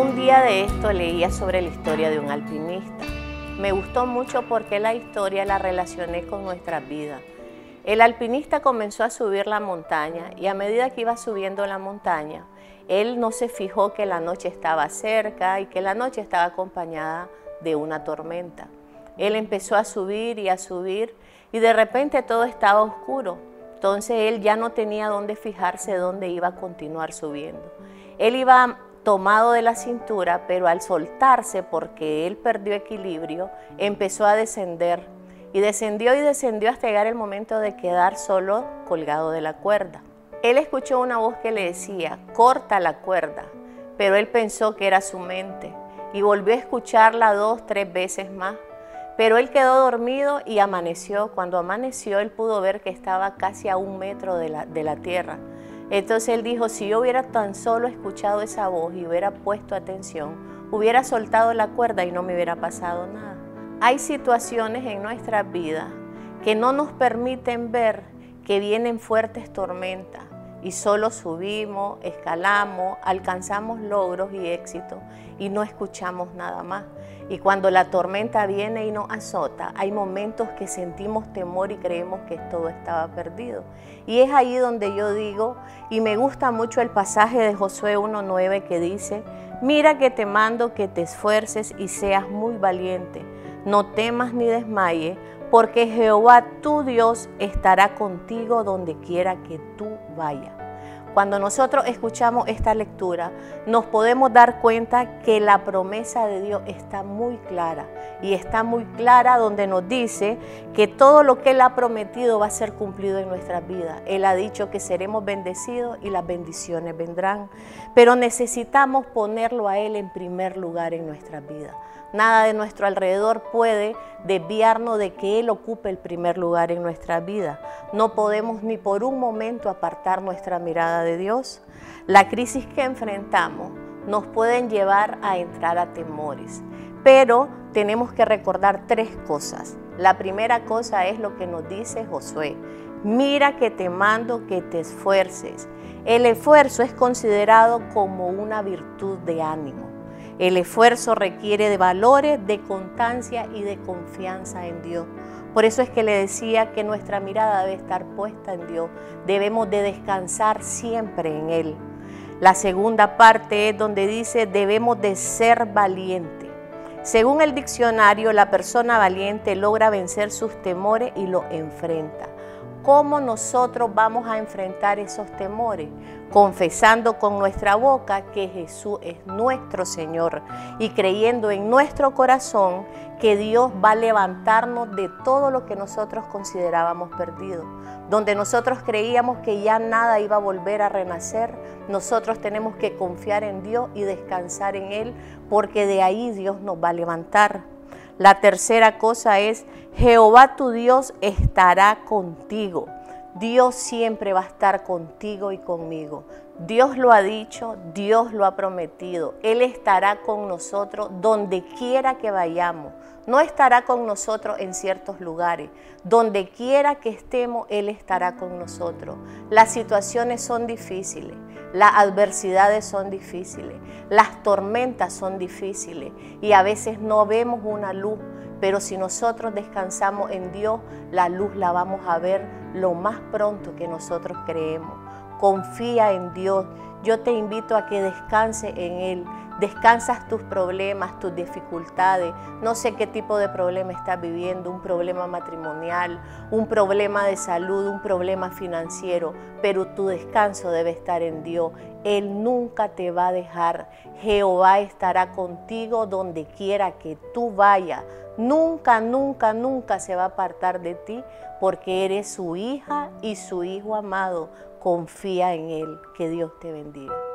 Un día de esto leía sobre la historia de un alpinista. Me gustó mucho porque la historia la relacioné con nuestra vida. El alpinista comenzó a subir la montaña y a medida que iba subiendo la montaña, él no se fijó que la noche estaba cerca y que la noche estaba acompañada de una tormenta. Él empezó a subir y a subir y de repente todo estaba oscuro. Entonces él ya no tenía dónde fijarse dónde iba a continuar subiendo. Él iba tomado de la cintura, pero al soltarse porque él perdió equilibrio, empezó a descender. Y descendió y descendió hasta llegar el momento de quedar solo colgado de la cuerda. Él escuchó una voz que le decía, corta la cuerda, pero él pensó que era su mente y volvió a escucharla dos, tres veces más. Pero él quedó dormido y amaneció. Cuando amaneció, él pudo ver que estaba casi a un metro de la, de la tierra. Entonces él dijo, si yo hubiera tan solo escuchado esa voz y hubiera puesto atención, hubiera soltado la cuerda y no me hubiera pasado nada. Hay situaciones en nuestra vida que no nos permiten ver que vienen fuertes tormentas y solo subimos, escalamos, alcanzamos logros y éxitos y no escuchamos nada más. Y cuando la tormenta viene y nos azota, hay momentos que sentimos temor y creemos que todo estaba perdido. Y es ahí donde yo digo, y me gusta mucho el pasaje de Josué 1.9 que dice, mira que te mando que te esfuerces y seas muy valiente, no temas ni desmayes, porque Jehová tu Dios estará contigo donde quiera que tú vayas. Cuando nosotros escuchamos esta lectura, nos podemos dar cuenta que la promesa de Dios está muy clara y está muy clara donde nos dice que todo lo que Él ha prometido va a ser cumplido en nuestras vidas. Él ha dicho que seremos bendecidos y las bendiciones vendrán, pero necesitamos ponerlo a Él en primer lugar en nuestras vidas. Nada de nuestro alrededor puede desviarnos de que Él ocupe el primer lugar en nuestra vida. No podemos ni por un momento apartar nuestra mirada de Dios. La crisis que enfrentamos nos pueden llevar a entrar a temores, pero tenemos que recordar tres cosas. La primera cosa es lo que nos dice Josué. Mira que te mando que te esfuerces. El esfuerzo es considerado como una virtud de ánimo. El esfuerzo requiere de valores, de constancia y de confianza en Dios. Por eso es que le decía que nuestra mirada debe estar puesta en Dios. Debemos de descansar siempre en Él. La segunda parte es donde dice debemos de ser valientes. Según el diccionario, la persona valiente logra vencer sus temores y los enfrenta. ¿Cómo nosotros vamos a enfrentar esos temores? Confesando con nuestra boca que Jesús es nuestro Señor y creyendo en nuestro corazón que Dios va a levantarnos de todo lo que nosotros considerábamos perdido. Donde nosotros creíamos que ya nada iba a volver a renacer, nosotros tenemos que confiar en Dios y descansar en Él porque de ahí Dios nos va a levantar. La tercera cosa es, Jehová tu Dios estará contigo. Dios siempre va a estar contigo y conmigo. Dios lo ha dicho, Dios lo ha prometido. Él estará con nosotros donde quiera que vayamos. No estará con nosotros en ciertos lugares. Donde quiera que estemos, Él estará con nosotros. Las situaciones son difíciles. Las adversidades son difíciles, las tormentas son difíciles y a veces no vemos una luz, pero si nosotros descansamos en Dios, la luz la vamos a ver lo más pronto que nosotros creemos. Confía en Dios. Yo te invito a que descanse en Él descansas tus problemas, tus dificultades. No sé qué tipo de problema estás viviendo, un problema matrimonial, un problema de salud, un problema financiero, pero tu descanso debe estar en Dios. Él nunca te va a dejar. Jehová estará contigo donde quiera que tú vayas. Nunca, nunca, nunca se va a apartar de ti porque eres su hija y su hijo amado. Confía en Él. Que Dios te bendiga.